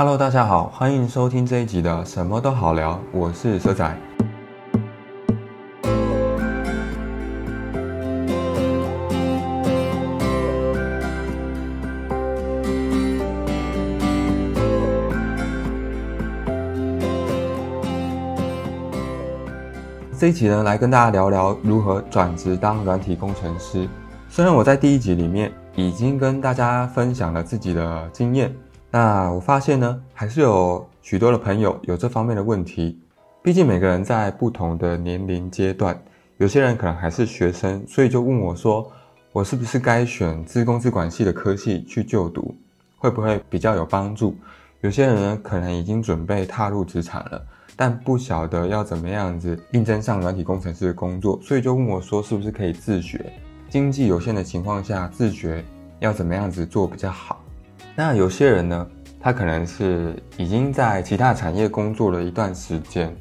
Hello，大家好，欢迎收听这一集的什么都好聊，我是蛇仔。这一集呢，来跟大家聊聊如何转职当软体工程师。虽然我在第一集里面已经跟大家分享了自己的经验，那我发现呢，还是有许多的朋友有这方面的问题。毕竟每个人在不同的年龄阶段，有些人可能还是学生，所以就问我说，我是不是该选自工资管系的科系去就读，会不会比较有帮助？有些人呢，可能已经准备踏入职场了。但不晓得要怎么样子应征上软体工程师的工作，所以就问我说，是不是可以自学？经济有限的情况下，自学要怎么样子做比较好？那有些人呢，他可能是已经在其他产业工作了一段时间，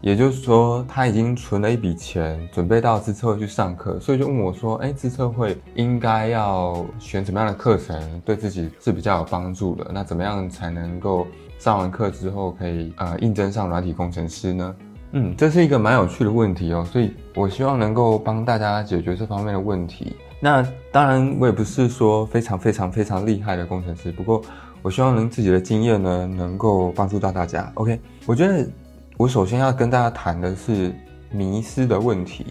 也就是说，他已经存了一笔钱，准备到资策会去上课，所以就问我说，哎，资策会应该要选什么样的课程，对自己是比较有帮助的？那怎么样才能够？上完课之后可以呃应征上软体工程师呢？嗯，这是一个蛮有趣的问题哦，所以我希望能够帮大家解决这方面的问题。那当然我也不是说非常非常非常厉害的工程师，不过我希望能自己的经验呢能够帮助到大家。OK，我觉得我首先要跟大家谈的是迷思的问题。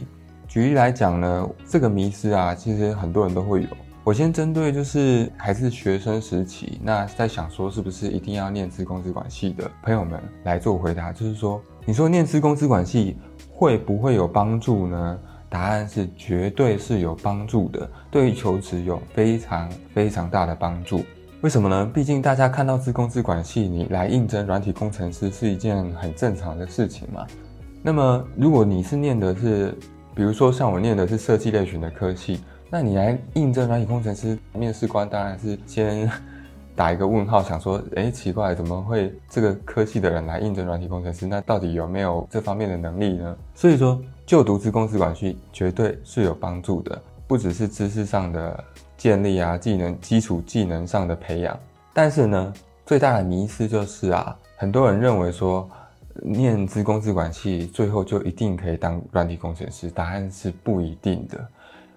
举例来讲呢，这个迷思啊，其实很多人都会有。我先针对就是还是学生时期，那在想说是不是一定要念资工资管系的朋友们来做回答，就是说，你说念资工资管系会不会有帮助呢？答案是绝对是有帮助的，对于求职有非常非常大的帮助。为什么呢？毕竟大家看到自工资管系，你来应征软体工程师是一件很正常的事情嘛。那么如果你是念的是，比如说像我念的是设计类型的科系。那你来应征软体工程师，面试官当然是先 打一个问号，想说，诶，奇怪，怎么会这个科系的人来应征软体工程师？那到底有没有这方面的能力呢？所以说，就读资工资管系绝对是有帮助的，不只是知识上的建立啊，技能基础技能上的培养。但是呢，最大的迷思就是啊，很多人认为说，念资工资管系最后就一定可以当软体工程师，答案是不一定的。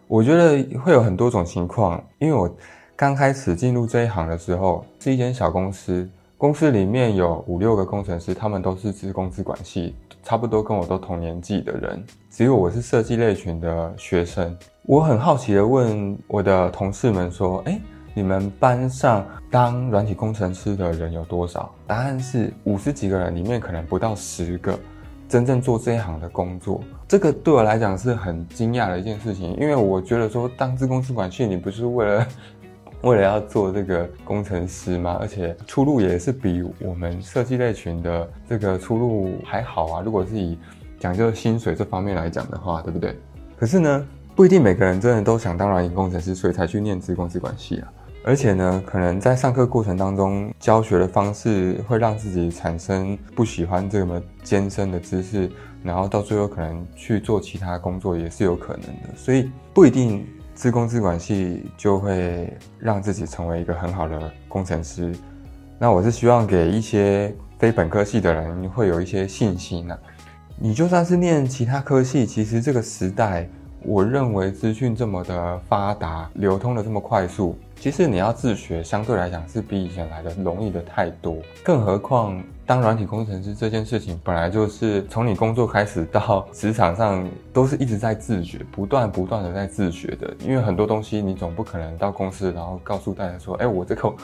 我觉得会有很多种情况，因为我刚开始进入这一行的时候是一间小公司，公司里面有五六个工程师，他们都是资工资管系，差不多跟我都同年纪的人，只有我是设计类群的学生。我很好奇的问我的同事们说：“诶，你们班上当软体工程师的人有多少？”答案是五十几个人里面可能不到十个。真正做这一行的工作，这个对我来讲是很惊讶的一件事情，因为我觉得说当资工资管系，你不是为了为了要做这个工程师嘛？而且出路也是比我们设计类群的这个出路还好啊。如果是以讲究薪水这方面来讲的话，对不对？可是呢，不一定每个人真的都想当软体工程师，所以才去念资工资管系啊。而且呢，可能在上课过程当中，教学的方式会让自己产生不喜欢这么艰深的知识，然后到最后可能去做其他工作也是有可能的。所以不一定自工自管系就会让自己成为一个很好的工程师。那我是希望给一些非本科系的人会有一些信心呢。你就算是念其他科系，其实这个时代，我认为资讯这么的发达，流通的这么快速。其实你要自学，相对来讲是比以前来的容易的太多。更何况，当软体工程师这件事情，本来就是从你工作开始到职场上，都是一直在自学，不断不断的在自学的。因为很多东西，你总不可能到公司，然后告诉大家说：“哎，我这个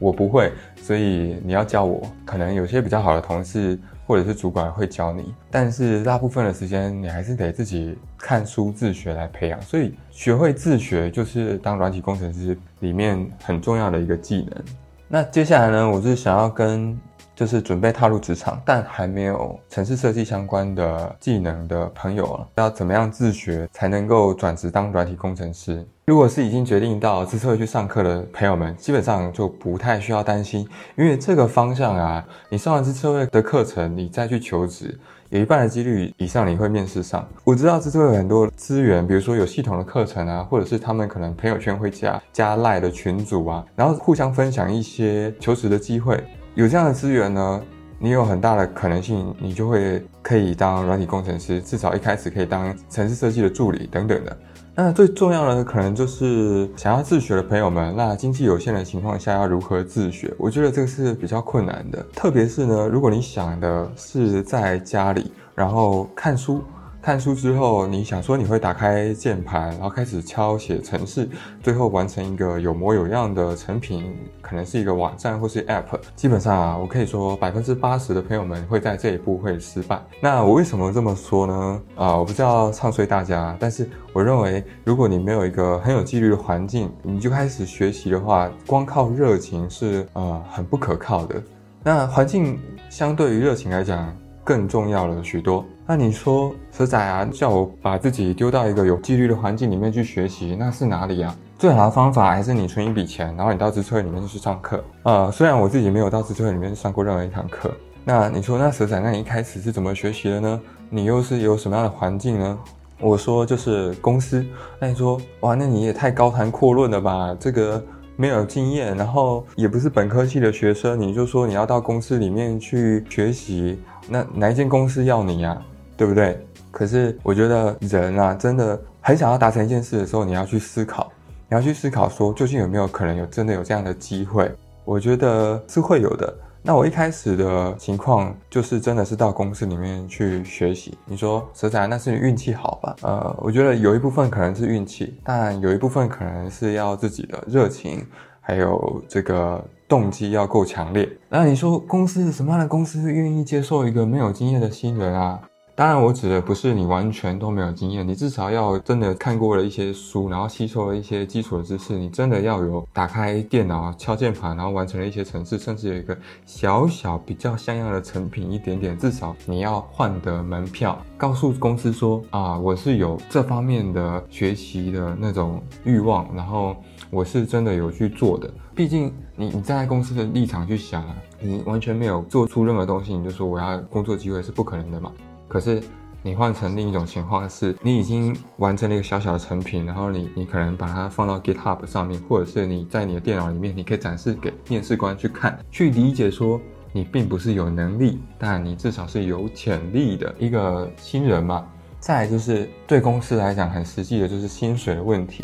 我不会，所以你要教我。”可能有些比较好的同事。或者是主管会教你，但是大部分的时间你还是得自己看书自学来培养。所以学会自学就是当软体工程师里面很重要的一个技能。那接下来呢，我是想要跟就是准备踏入职场但还没有城市设计相关的技能的朋友啊，要怎么样自学才能够转职当软体工程师？如果是已经决定到资策会去上课的朋友们，基本上就不太需要担心，因为这个方向啊，你上完资策会的课程，你再去求职，有一半的几率以上你会面试上。我知道资策会有很多资源，比如说有系统的课程啊，或者是他们可能朋友圈会加加赖的群组啊，然后互相分享一些求职的机会。有这样的资源呢，你有很大的可能性，你就会可以当软体工程师，至少一开始可以当城市设计的助理等等的。那最重要的可能就是想要自学的朋友们，那经济有限的情况下要如何自学？我觉得这个是比较困难的，特别是呢，如果你想的是在家里，然后看书。看书之后，你想说你会打开键盘，然后开始敲写程式，最后完成一个有模有样的成品，可能是一个网站或是 App。基本上啊，我可以说百分之八十的朋友们会在这一步会失败。那我为什么这么说呢？啊，我不知道唱衰大家，但是我认为，如果你没有一个很有纪律的环境，你就开始学习的话，光靠热情是呃很不可靠的。那环境相对于热情来讲，更重要了许多。那你说，蛇仔啊，叫我把自己丢到一个有纪律的环境里面去学习，那是哪里啊？最好的方法还是你存一笔钱，然后你到资策会里面去上课。呃，虽然我自己没有到资策会里面上过任何一堂课。那你说，那蛇仔，那你一开始是怎么学习的呢？你又是有什么样的环境呢？我说就是公司。那你说，哇，那你也太高谈阔论了吧？这个。没有经验，然后也不是本科系的学生，你就说你要到公司里面去学习，那哪一间公司要你呀？对不对？可是我觉得人啊，真的很想要达成一件事的时候，你要去思考，你要去思考说，究竟有没有可能有真的有这样的机会？我觉得是会有的。那我一开始的情况就是真的是到公司里面去学习。你说蛇仔，那是你运气好吧？呃，我觉得有一部分可能是运气，但有一部分可能是要自己的热情，还有这个动机要够强烈。那你说公司什么样的公司愿意接受一个没有经验的新人啊？当然，我指的不是你完全都没有经验，你至少要真的看过了一些书，然后吸收了一些基础的知识。你真的要有打开电脑、敲键盘，然后完成了一些程式，甚至有一个小小比较像样的成品一点点。至少你要换得门票，告诉公司说啊，我是有这方面的学习的那种欲望，然后我是真的有去做的。毕竟你你站在公司的立场去想啊，你完全没有做出任何东西，你就说我要工作机会是不可能的嘛。可是，你换成另一种情况是，你已经完成了一个小小的成品，然后你你可能把它放到 GitHub 上面，或者是你在你的电脑里面，你可以展示给面试官去看，去理解说你并不是有能力，但你至少是有潜力的一个新人嘛。再来就是对公司来讲很实际的就是薪水的问题。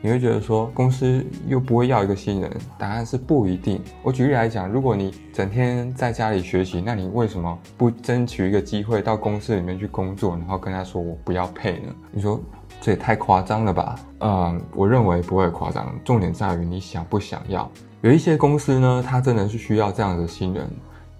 你会觉得说公司又不会要一个新人？答案是不一定。我举例来讲，如果你整天在家里学习，那你为什么不争取一个机会到公司里面去工作，然后跟他说我不要配呢？你说这也太夸张了吧？嗯，我认为不会夸张。重点在于你想不想要。有一些公司呢，它真的是需要这样的新人。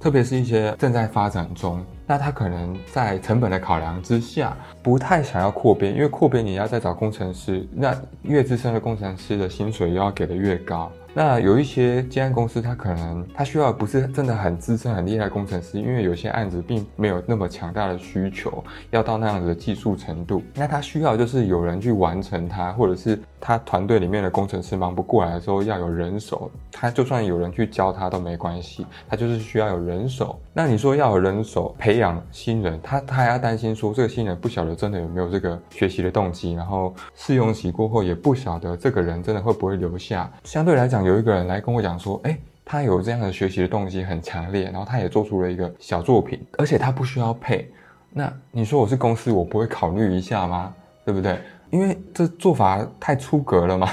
特别是一些正在发展中，那他可能在成本的考量之下，不太想要扩编，因为扩编你要再找工程师，那越资深的工程师的薪水又要给的越高。那有一些接案公司，他可能他需要不是真的很资深、很厉害的工程师，因为有些案子并没有那么强大的需求，要到那样子的技术程度。那他需要就是有人去完成它，或者是他团队里面的工程师忙不过来的时候，要有人手。他就算有人去教他都没关系，他就是需要有人手。那你说要有人手培养新人，他他还要担心说这个新人不晓得真的有没有这个学习的动机，然后试用期过后也不晓得这个人真的会不会留下。相对来讲，有一个人来跟我讲说，诶，他有这样的学习的动机很强烈，然后他也做出了一个小作品，而且他不需要配。那你说我是公司，我不会考虑一下吗？对不对？因为这做法太出格了嘛。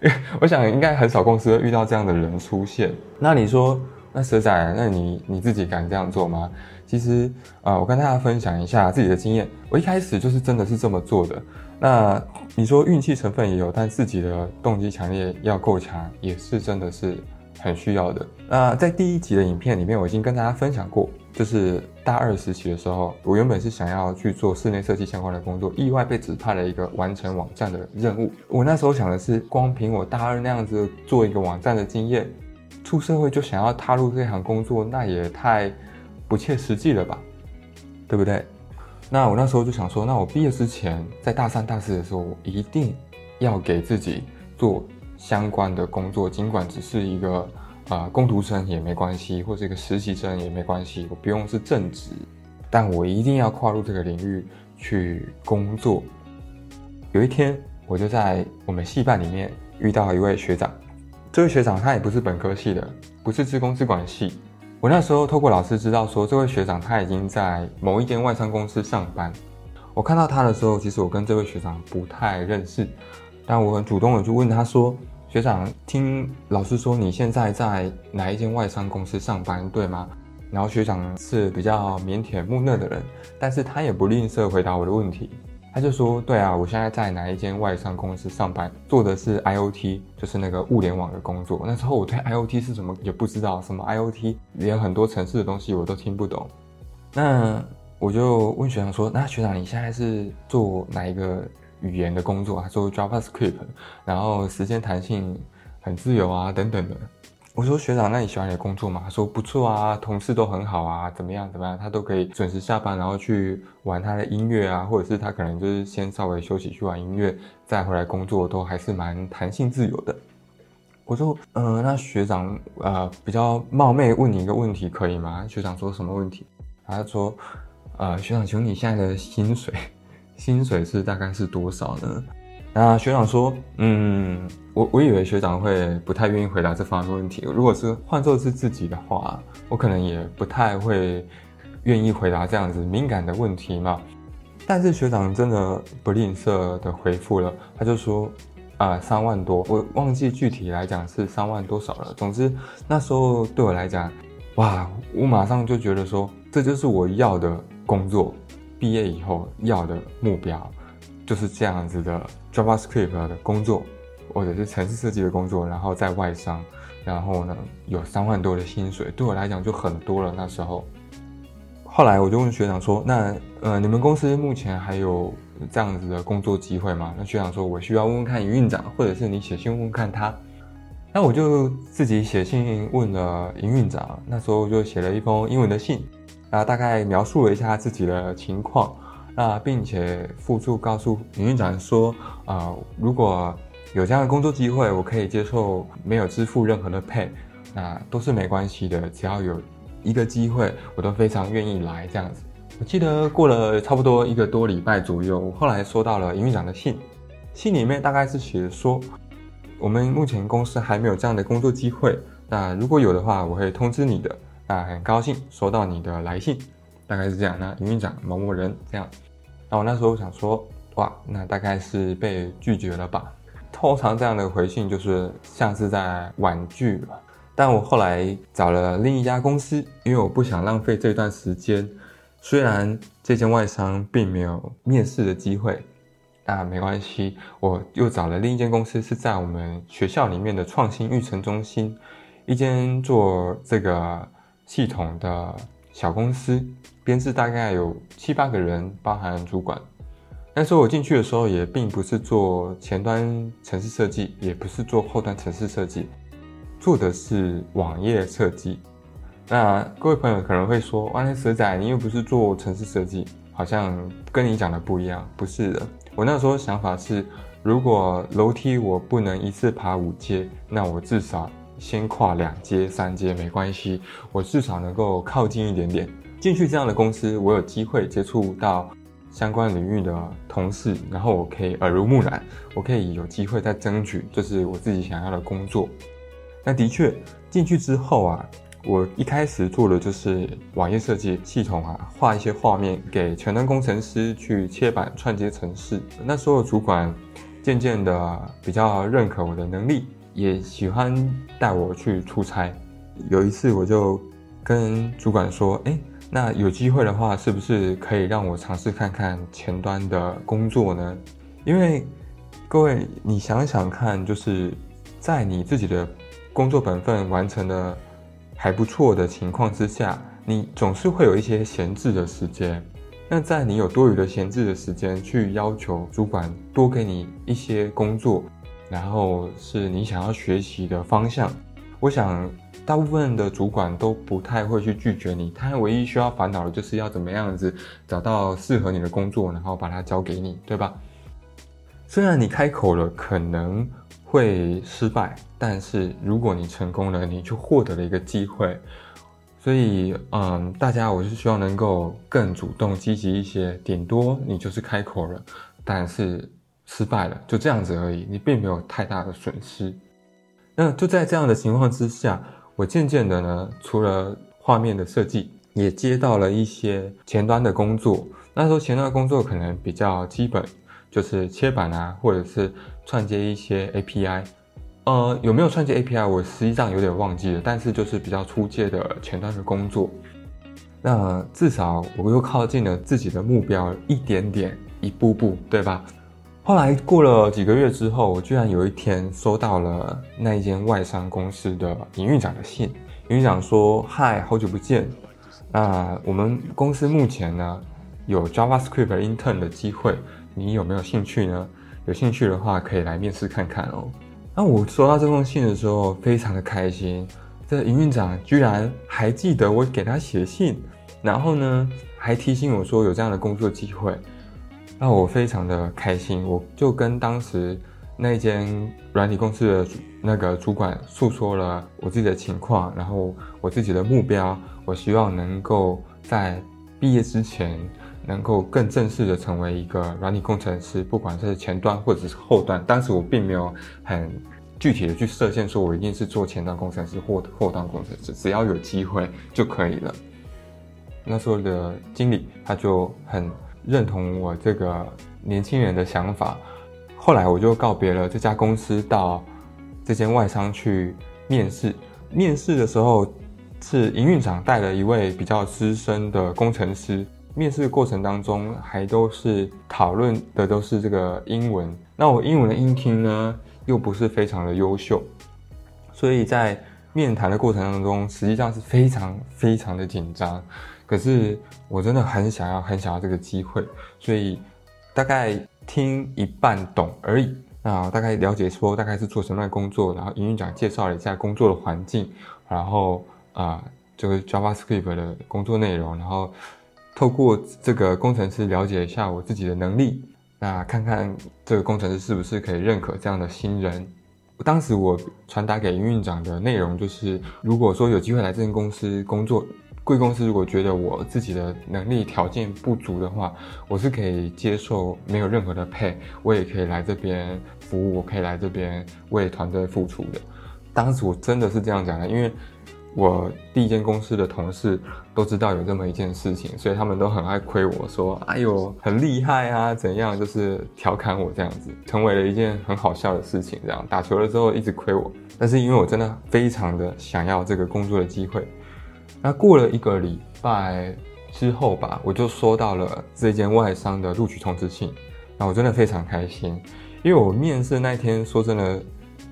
我想应该很少公司会遇到这样的人出现。那你说，那蛇仔，那你你自己敢这样做吗？其实啊、呃，我跟大家分享一下自己的经验。我一开始就是真的是这么做的。那你说运气成分也有，但自己的动机强烈要够强，也是真的是很需要的。那在第一集的影片里面，我已经跟大家分享过，就是大二时期的时候，我原本是想要去做室内设计相关的工作，意外被指派了一个完成网站的任务。我那时候想的是，光凭我大二那样子做一个网站的经验，出社会就想要踏入这行工作，那也太不切实际了吧，对不对？那我那时候就想说，那我毕业之前，在大三、大四的时候，我一定要给自己做相关的工作，尽管只是一个啊、呃、工读生也没关系，或者一个实习生也没关系，我不用是正职，但我一定要跨入这个领域去工作。有一天，我就在我们系办里面遇到一位学长，这位学长他也不是本科系的，不是资工资管系，我那时候透过老师知道说，这位学长他已经在某一间外商公司上班。我看到他的时候，其实我跟这位学长不太认识，但我很主动的就问他说：“学长，听老师说你现在在哪一间外商公司上班，对吗？”然后学长是比较腼腆木讷的人，但是他也不吝啬回答我的问题。他就说：“对啊，我现在在哪一间外商公司上班，做的是 IoT，就是那个物联网的工作。那时候我对 IoT 是什么也不知道，什么 IoT，连很多程式的东西我都听不懂。那我就问学长说：‘那学长你现在是做哪一个语言的工作？’他说 JavaScript，然后时间弹性很自由啊，等等的。”我说学长，那你喜欢你的工作吗？他说不错啊，同事都很好啊，怎么样怎么样，他都可以准时下班，然后去玩他的音乐啊，或者是他可能就是先稍微休息去玩音乐，再回来工作，都还是蛮弹性自由的。我说，嗯、那学长，呃，比较冒昧问你一个问题，可以吗？学长说什么问题？他说，呃，学长，请问你现在的薪水，薪水是大概是多少呢？那学长说，嗯，我我以为学长会不太愿意回答这方面的问题。如果是换作是自己的话，我可能也不太会愿意回答这样子敏感的问题嘛。但是学长真的不吝啬的回复了，他就说，啊、呃，三万多，我忘记具体来讲是三万多少了。总之那时候对我来讲，哇，我马上就觉得说，这就是我要的工作，毕业以后要的目标。就是这样子的 JavaScript 的工作，或者是城市设计的工作，然后在外商，然后呢有三万多的薪水，对我来讲就很多了。那时候，后来我就问学长说：“那呃，你们公司目前还有这样子的工作机会吗？”那学长说：“我需要问问看营运长，或者是你写信问问看他。”那我就自己写信问了营运长，那时候就写了一封英文的信，然后大概描述了一下自己的情况。那并且附注告诉营运长说，啊、如果有这样的工作机会，我可以接受没有支付任何的 pay，那都是没关系的，只要有一个机会，我都非常愿意来这样子。我记得过了差不多一个多礼拜左右，我后来收到了营运长的信，信里面大概是写说，我们目前公司还没有这样的工作机会，那如果有的话，我会通知你的。那很高兴收到你的来信，大概是这样。那营运长某某人这样。那我那时候想说，哇，那大概是被拒绝了吧？通常这样的回信就是像是在婉拒了。但我后来找了另一家公司，因为我不想浪费这段时间。虽然这间外商并没有面试的机会，那没关系，我又找了另一间公司，是在我们学校里面的创新育成中心，一间做这个系统的小公司。编制大概有七八个人，包含主管。但是我进去的时候也并不是做前端城市设计，也不是做后端城市设计，做的是网页设计。那各位朋友可能会说：“哇，那蛇仔，你又不是做城市设计，好像跟你讲的不一样。”不是的，我那时候想法是，如果楼梯我不能一次爬五阶，那我至少先跨两阶、三阶没关系，我至少能够靠近一点点。进去这样的公司，我有机会接触到相关领域的同事，然后我可以耳濡目染，我可以有机会再争取，就是我自己想要的工作。那的确进去之后啊，我一开始做的就是网页设计系统啊，画一些画面给前端工程师去切板串接程式。那时候主管渐渐的比较认可我的能力，也喜欢带我去出差。有一次我就跟主管说：“哎。”那有机会的话，是不是可以让我尝试看看前端的工作呢？因为各位，你想想看，就是在你自己的工作本分完成的还不错的情况之下，你总是会有一些闲置的时间。那在你有多余的闲置的时间，去要求主管多给你一些工作，然后是你想要学习的方向，我想。大部分的主管都不太会去拒绝你，他唯一需要烦恼的就是要怎么样子找到适合你的工作，然后把它交给你，对吧？虽然你开口了可能会失败，但是如果你成功了，你就获得了一个机会。所以，嗯，大家我是希望能够更主动积极一些，顶多你就是开口了，但是失败了，就这样子而已，你并没有太大的损失。那就在这样的情况之下。我渐渐的呢，除了画面的设计，也接到了一些前端的工作。那时候前端的工作可能比较基本，就是切板啊，或者是串接一些 API。呃，有没有串接 API？我实际上有点忘记了，但是就是比较初阶的前端的工作。那至少我又靠近了自己的目标一点点，一步步，对吧？后来过了几个月之后，我居然有一天收到了那一间外商公司的营运长的信。营运长说：“嗨，好久不见。那我们公司目前呢？”有 JavaScript Intern 的机会，你有没有兴趣呢？有兴趣的话，可以来面试看看哦。那我收到这封信的时候，非常的开心。这营运长居然还记得我给他写信，然后呢，还提醒我说有这样的工作机会，那我非常的开心。我就跟当时那间软体公司的那个主管诉说了我自己的情况，然后我自己的目标，我希望能够在毕业之前。能够更正式的成为一个软体工程师，不管是前端或者是后端。当时我并没有很具体的去设限，说我一定是做前端工程师或后端工程师，只要有机会就可以了。那时候的经理他就很认同我这个年轻人的想法。后来我就告别了这家公司，到这间外商去面试。面试的时候是营运长带了一位比较资深的工程师。面试过程当中，还都是讨论的都是这个英文。那我英文的英听呢，又不是非常的优秀，所以在面谈的过程当中，实际上是非常非常的紧张。可是我真的很想要，很想要这个机会，所以大概听一半懂而已。那大概了解说大概是做什么样的工作，然后营运长介绍了一下工作的环境，然后啊，这个 JavaScript 的工作内容，然后。透过这个工程师了解一下我自己的能力，那看看这个工程师是不是可以认可这样的新人。当时我传达给营运长的内容就是，如果说有机会来这间公司工作，贵公司如果觉得我自己的能力条件不足的话，我是可以接受没有任何的配我也可以来这边服务，我可以来这边为团队付出的。当时我真的是这样讲的，因为。我第一间公司的同事都知道有这么一件事情，所以他们都很爱亏我说：“哎呦，很厉害啊，怎样？”就是调侃我这样子，成为了一件很好笑的事情。这样打球了之后一直亏我，但是因为我真的非常的想要这个工作的机会。那过了一个礼拜之后吧，我就收到了这间外商的录取通知信。那我真的非常开心，因为我面试那天，说真的。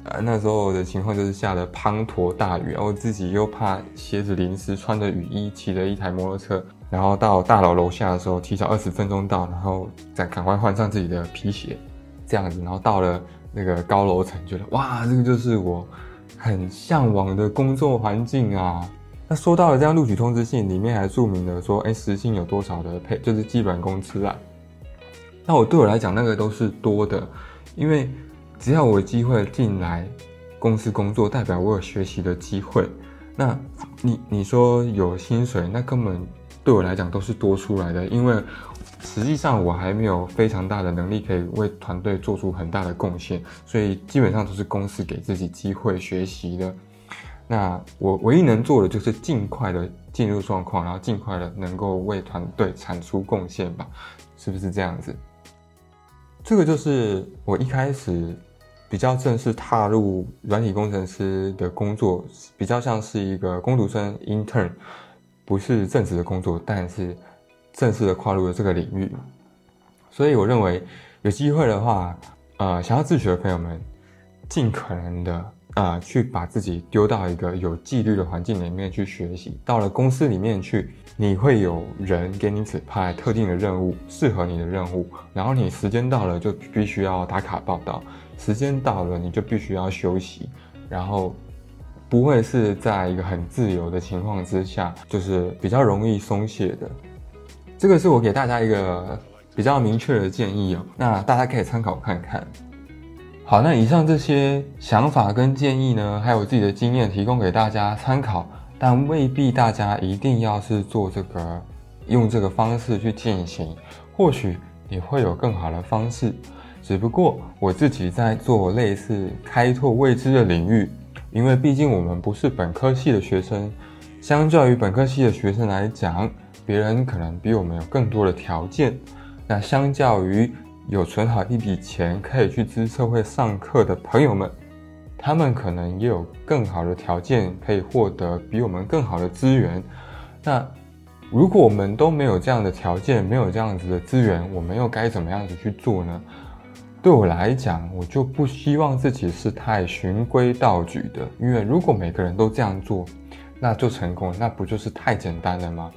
呃，那时候的情况就是下了滂沱大雨，然后自己又怕鞋子淋湿，穿着雨衣骑着一台摩托车，然后到大楼楼下的时候提早二十分钟到，然后再赶快换上自己的皮鞋，这样子，然后到了那个高楼层，觉得哇，这个就是我很向往的工作环境啊。那收到了这样录取通知信，里面还注明了说，哎，时薪有多少的配，就是基本工资啊。那我对我来讲，那个都是多的，因为。只要我有机会进来公司工作，代表我有学习的机会。那你你说有薪水，那根本对我来讲都是多出来的，因为实际上我还没有非常大的能力可以为团队做出很大的贡献，所以基本上都是公司给自己机会学习的。那我唯一能做的就是尽快的进入状况，然后尽快的能够为团队产出贡献吧，是不是这样子？这个就是我一开始。比较正式踏入软体工程师的工作，比较像是一个工读生 intern，不是正式的工作，但是正式的跨入了这个领域。所以我认为有机会的话，呃，想要自学的朋友们，尽可能的啊、去把自己丢到一个有纪律的环境里面去学习。到了公司里面去，你会有人给你指派特定的任务，适合你的任务，然后你时间到了就必须要打卡报到。时间到了，你就必须要休息，然后不会是在一个很自由的情况之下，就是比较容易松懈的。这个是我给大家一个比较明确的建议哦，那大家可以参考看看。好，那以上这些想法跟建议呢，还有自己的经验提供给大家参考，但未必大家一定要是做这个，用这个方式去进行，或许你会有更好的方式。只不过我自己在做类似开拓未知的领域，因为毕竟我们不是本科系的学生，相较于本科系的学生来讲，别人可能比我们有更多的条件。那相较于有存好一笔钱可以去资策会上课的朋友们，他们可能也有更好的条件可以获得比我们更好的资源。那如果我们都没有这样的条件，没有这样子的资源，我们又该怎么样子去做呢？对我来讲，我就不希望自己是太循规蹈矩的，因为如果每个人都这样做，那就成功，那不就是太简单了吗？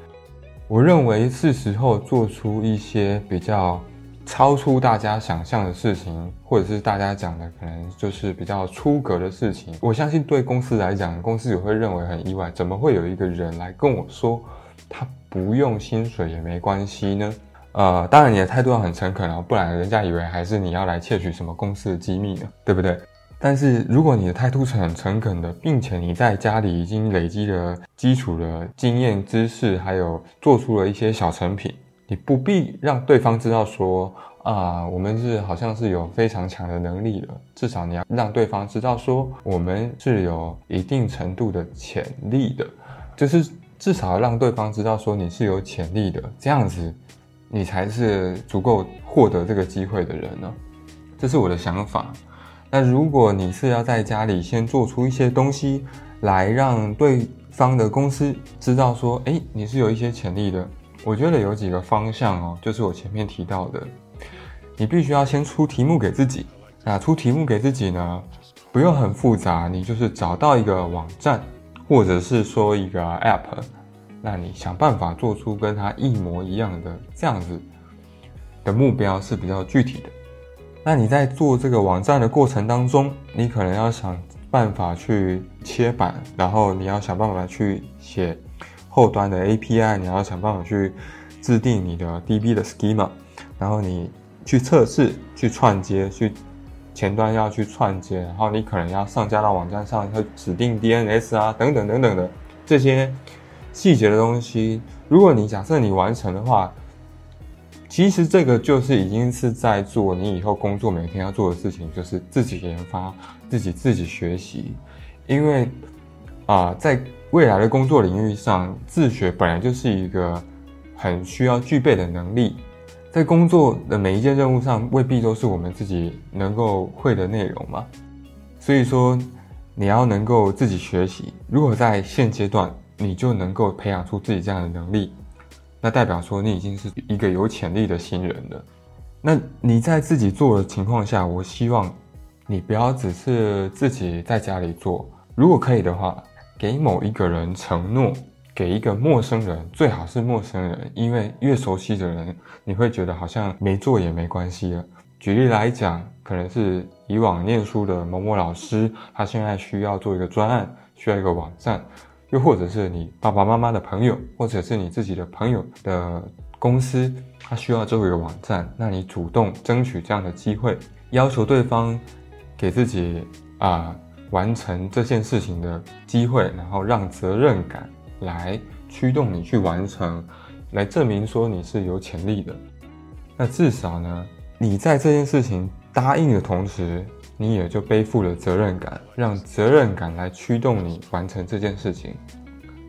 我认为是时候做出一些比较超出大家想象的事情，或者是大家讲的可能就是比较出格的事情。我相信对公司来讲，公司也会认为很意外，怎么会有一个人来跟我说，他不用薪水也没关系呢？呃，当然你的态度要很诚恳哦，不然人家以为还是你要来窃取什么公司的机密呢，对不对？但是如果你的态度是很诚恳的，并且你在家里已经累积了基础的经验知识，还有做出了一些小成品，你不必让对方知道说啊，我们是好像是有非常强的能力的，至少你要让对方知道说我们是有一定程度的潜力的，就是至少让对方知道说你是有潜力的，这样子。你才是足够获得这个机会的人呢，这是我的想法。那如果你是要在家里先做出一些东西来让对方的公司知道说，诶，你是有一些潜力的，我觉得有几个方向哦，就是我前面提到的，你必须要先出题目给自己。那出题目给自己呢，不用很复杂，你就是找到一个网站，或者是说一个 App。那你想办法做出跟它一模一样的这样子的目标是比较具体的。那你在做这个网站的过程当中，你可能要想办法去切板，然后你要想办法去写后端的 API，你要想办法去制定你的 DB 的 schema，然后你去测试、去串接、去前端要去串接，然后你可能要上架到网站上，要指定 DNS 啊，等等等等的这些。细节的东西，如果你假设你完成的话，其实这个就是已经是在做你以后工作每天要做的事情，就是自己研发、自己自己学习。因为啊、在未来的工作领域上，自学本来就是一个很需要具备的能力。在工作的每一件任务上，未必都是我们自己能够会的内容嘛。所以说，你要能够自己学习。如果在现阶段，你就能够培养出自己这样的能力，那代表说你已经是一个有潜力的新人了。那你在自己做的情况下，我希望你不要只是自己在家里做，如果可以的话，给某一个人承诺，给一个陌生人，最好是陌生人，因为越熟悉的人，你会觉得好像没做也没关系了。举例来讲，可能是以往念书的某某老师，他现在需要做一个专案，需要一个网站。又或者是你爸爸妈妈的朋友，或者是你自己的朋友的公司，他需要做一个网站，那你主动争取这样的机会，要求对方给自己啊、完成这件事情的机会，然后让责任感来驱动你去完成，来证明说你是有潜力的。那至少呢，你在这件事情答应的同时。你也就背负了责任感，让责任感来驱动你完成这件事情。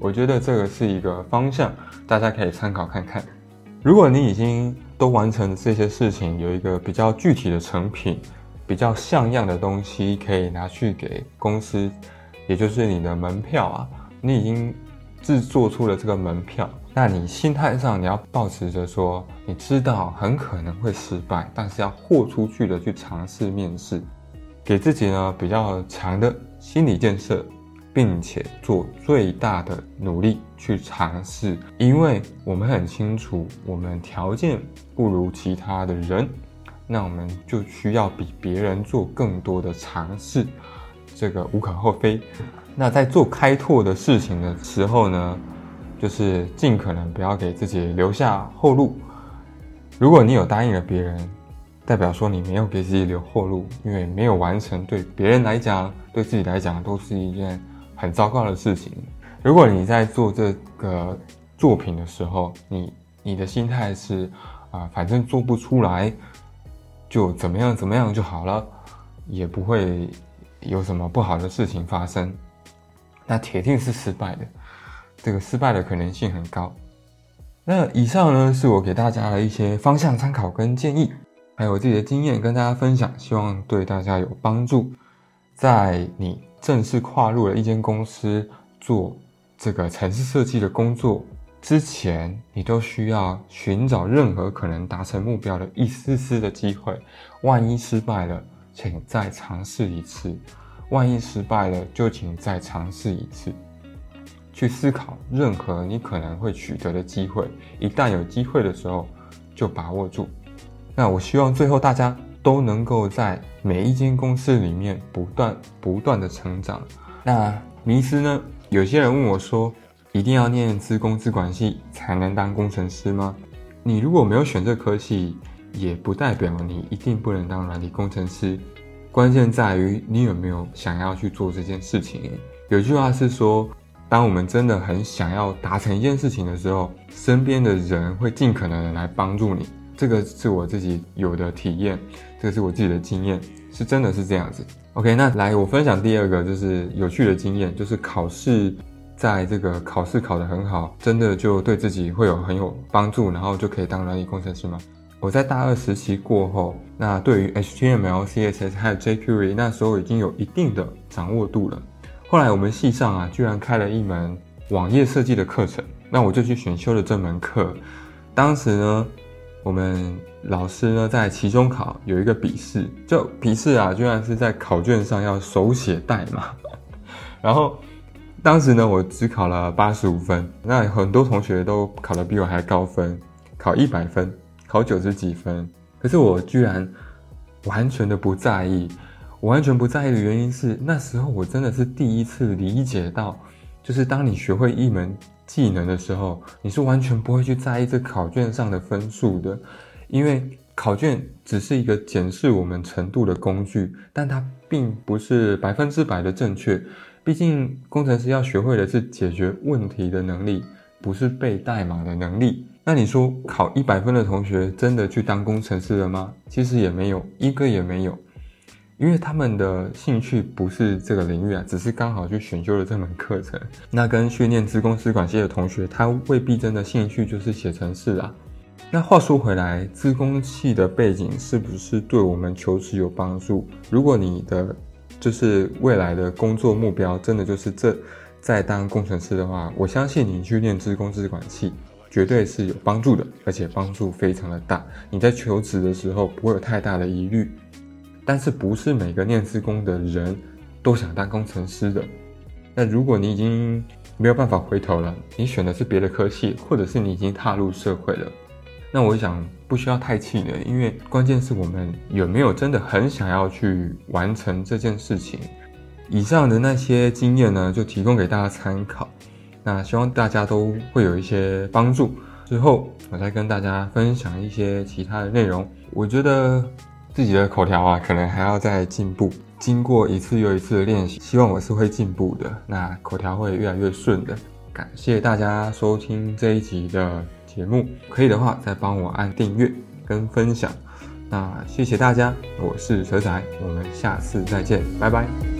我觉得这个是一个方向，大家可以参考看看。如果你已经都完成这些事情，有一个比较具体的成品，比较像样的东西可以拿去给公司，也就是你的门票啊，你已经制作出了这个门票，那你心态上你要保持着说，你知道很可能会失败，但是要豁出去的去尝试面试。给自己呢比较强的心理建设，并且做最大的努力去尝试，因为我们很清楚，我们条件不如其他的人，那我们就需要比别人做更多的尝试，这个无可厚非。那在做开拓的事情的时候呢，就是尽可能不要给自己留下后路。如果你有答应了别人，代表说你没有给自己留后路，因为没有完成，对别人来讲，对自己来讲都是一件很糟糕的事情。如果你在做这个作品的时候，你你的心态是啊、反正做不出来，就怎么样怎么样就好了，也不会有什么不好的事情发生，那铁定是失败的。这个失败的可能性很高。那以上呢，是我给大家的一些方向参考跟建议，还有自己的经验跟大家分享，希望对大家有帮助。在你正式跨入了一间公司做这个城市设计的工作之前，你都需要寻找任何可能达成目标的一丝丝的机会。万一失败了，请再尝试一次；万一失败了，就请再尝试一次。去思考任何你可能会取得的机会，一旦有机会的时候就把握住。那我希望最后大家都能够在每一间公司里面不断不断的成长。那迷失呢？有些人问我说，一定要念资工资管系才能当工程师吗？你如果没有选这科系，也不代表你一定不能当软体工程师。关键在于你有没有想要去做这件事情。有句话是说，当我们真的很想要达成一件事情的时候，身边的人会尽可能的来帮助你。这个是我自己有的体验，这个是我自己的经验，是真的是这样子。OK，那来我分享第二个就是有趣的经验，就是考试，在这个考试考得很好，真的就对自己会有很有帮助，然后就可以当软体工程师吗？我在大二实习过后，那对于 HTML、CSS 还有 jQuery，那时候已经有一定的掌握度了。后来我们系上啊，居然开了一门网页设计的课程，那我就去选修了这门课。当时呢，我们老师呢在期中考有一个笔试，就笔试啊，居然是在考卷上要手写代码。然后当时呢，我只考了八十五分，那很多同学都考得比我还高分，考一百分，考九十几分。可是我居然完全的不在意。我完全不在意的原因是，那时候我真的是第一次理解到，就是当你学会一门技能的时候，你是完全不会去在意这考卷上的分数的，因为考卷只是一个检视我们程度的工具，但它并不是百分之百的正确。毕竟工程师要学会的是解决问题的能力，不是背代码的能力。那你说考一百分的同学真的去当工程师了吗？其实也没有，一个也没有。因为他们的兴趣不是这个领域啊，只是刚好去选修了这门课程。那跟训练资工资管系的同学，他未必真的兴趣就是写程式啊。那话说回来，资工系的背景是不是对我们求职有帮助？如果你的就是未来的工作目标真的就是这在当工程师的话，我相信你去念资工资管系绝对是有帮助的，而且帮助非常的大。你在求职的时候不会有太大的疑虑。但是不是每个念资工的人都想当工程师的。那如果你已经没有办法回头了，你选的是别的科系，或者是你已经踏入社会了，那我想不需要太气馁，因为关键是我们有没有真的很想要去完成这件事情。以上的那些经验呢，就提供给大家参考。那希望大家都会有一些帮助。之后我再跟大家分享一些其他的内容。我觉得。自己的口条啊，可能还要再进步。经过一次又一次的练习，希望我是会进步的，那口条会越来越顺的。感谢大家收听这一集的节目，可以的话再帮我按订阅跟分享。那谢谢大家，我是蛇仔，我们下次再见，拜拜。